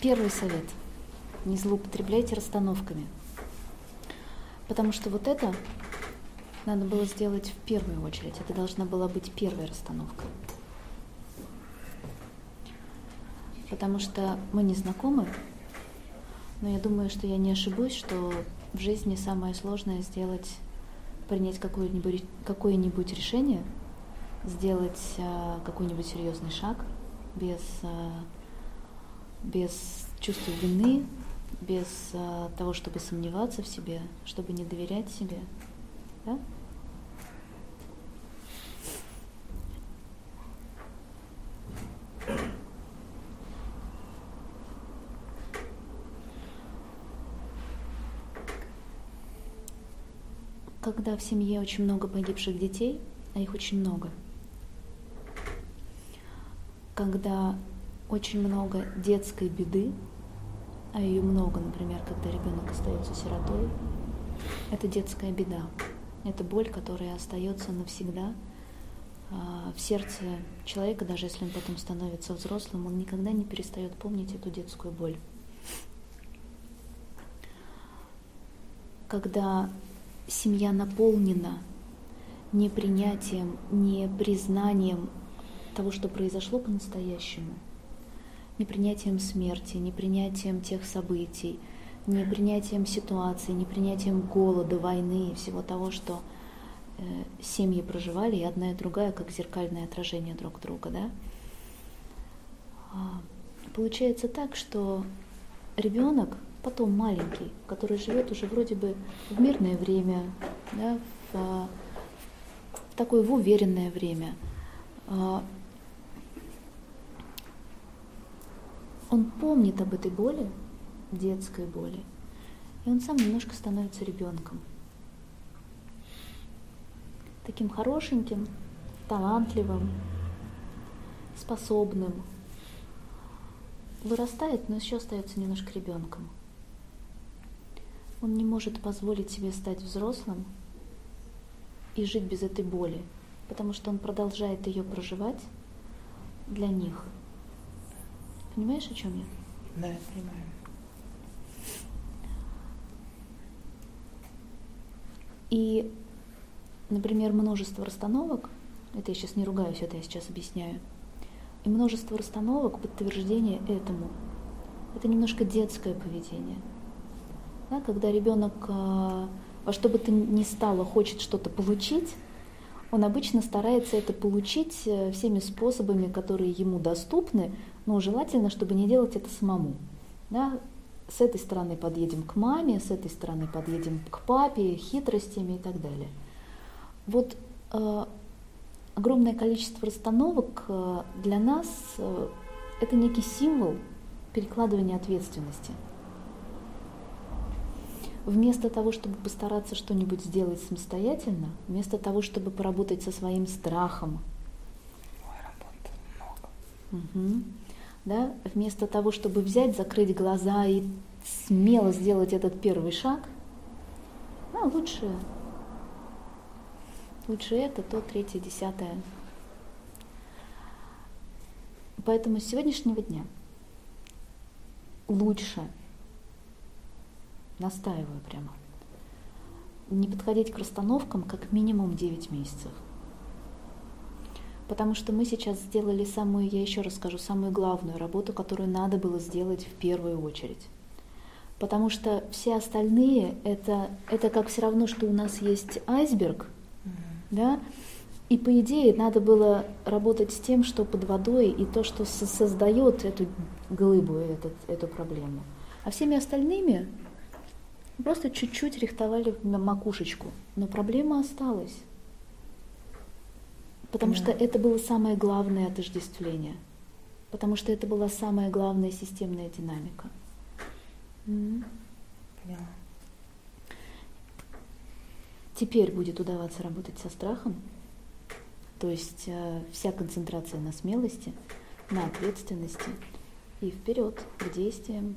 первый совет. Не злоупотребляйте расстановками. Потому что вот это надо было сделать в первую очередь. Это должна была быть первая расстановка. Потому что мы не знакомы, но я думаю, что я не ошибусь, что в жизни самое сложное сделать, принять какое-нибудь какое решение, сделать а, какой-нибудь серьезный шаг без, а, без чувства вины, без а, того, чтобы сомневаться в себе, чтобы не доверять себе. Да? Когда в семье очень много погибших детей, а их очень много, когда очень много детской беды, а ее много, например, когда ребенок остается сиротой, это детская беда. Это боль, которая остается навсегда а, в сердце человека, даже если он потом становится взрослым, он никогда не перестает помнить эту детскую боль. Когда семья наполнена не принятием, не признанием того, что произошло по-настоящему, не принятием смерти, не принятием тех событий, не принятием ситуации, не принятием голода, войны и всего того, что э, семьи проживали, и одна и другая как зеркальное отражение друг друга. Да? А, получается так, что ребенок, потом маленький, который живет уже вроде бы в мирное время, да, в, в такое в уверенное время, он помнит об этой боли, детской боли, и он сам немножко становится ребенком. Таким хорошеньким, талантливым, способным. Вырастает, но еще остается немножко ребенком. Он не может позволить себе стать взрослым и жить без этой боли, потому что он продолжает ее проживать для них – Понимаешь, о чем я? Да, я понимаю. И, например, множество расстановок, это я сейчас не ругаюсь, это я сейчас объясняю, и множество расстановок подтверждение этому. Это немножко детское поведение. Да, когда ребенок а, во что бы ты ни стало хочет что-то получить, он обычно старается это получить э, всеми способами, которые ему доступны, но желательно, чтобы не делать это самому. Да? С этой стороны подъедем к маме, с этой стороны подъедем к папе, хитростями и так далее. Вот э, огромное количество расстановок э, для нас э, это некий символ перекладывания ответственности. Вместо того, чтобы постараться что-нибудь сделать самостоятельно, вместо того, чтобы поработать со своим страхом, Угу да, вместо того, чтобы взять, закрыть глаза и смело сделать этот первый шаг, ну, лучше, лучше это, то, третье, десятое. Поэтому с сегодняшнего дня лучше, настаиваю прямо, не подходить к расстановкам как минимум 9 месяцев – потому что мы сейчас сделали самую, я еще раз скажу, самую главную работу, которую надо было сделать в первую очередь. Потому что все остальные это, это как все равно, что у нас есть айсберг, mm-hmm. да, и по идее надо было работать с тем, что под водой, и то, что создает эту глыбу, этот, эту проблему. А всеми остальными просто чуть-чуть рихтовали макушечку, но проблема осталась. Потому да. что это было самое главное отождествление. Потому что это была самая главная системная динамика. Mm. Теперь будет удаваться работать со страхом. То есть э, вся концентрация на смелости, на ответственности и вперед к действиям.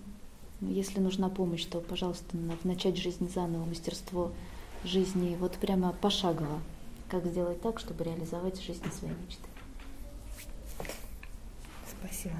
Если нужна помощь, то, пожалуйста, начать жизнь заново, мастерство жизни вот прямо пошагово как сделать так, чтобы реализовать в жизни свои мечты. Спасибо.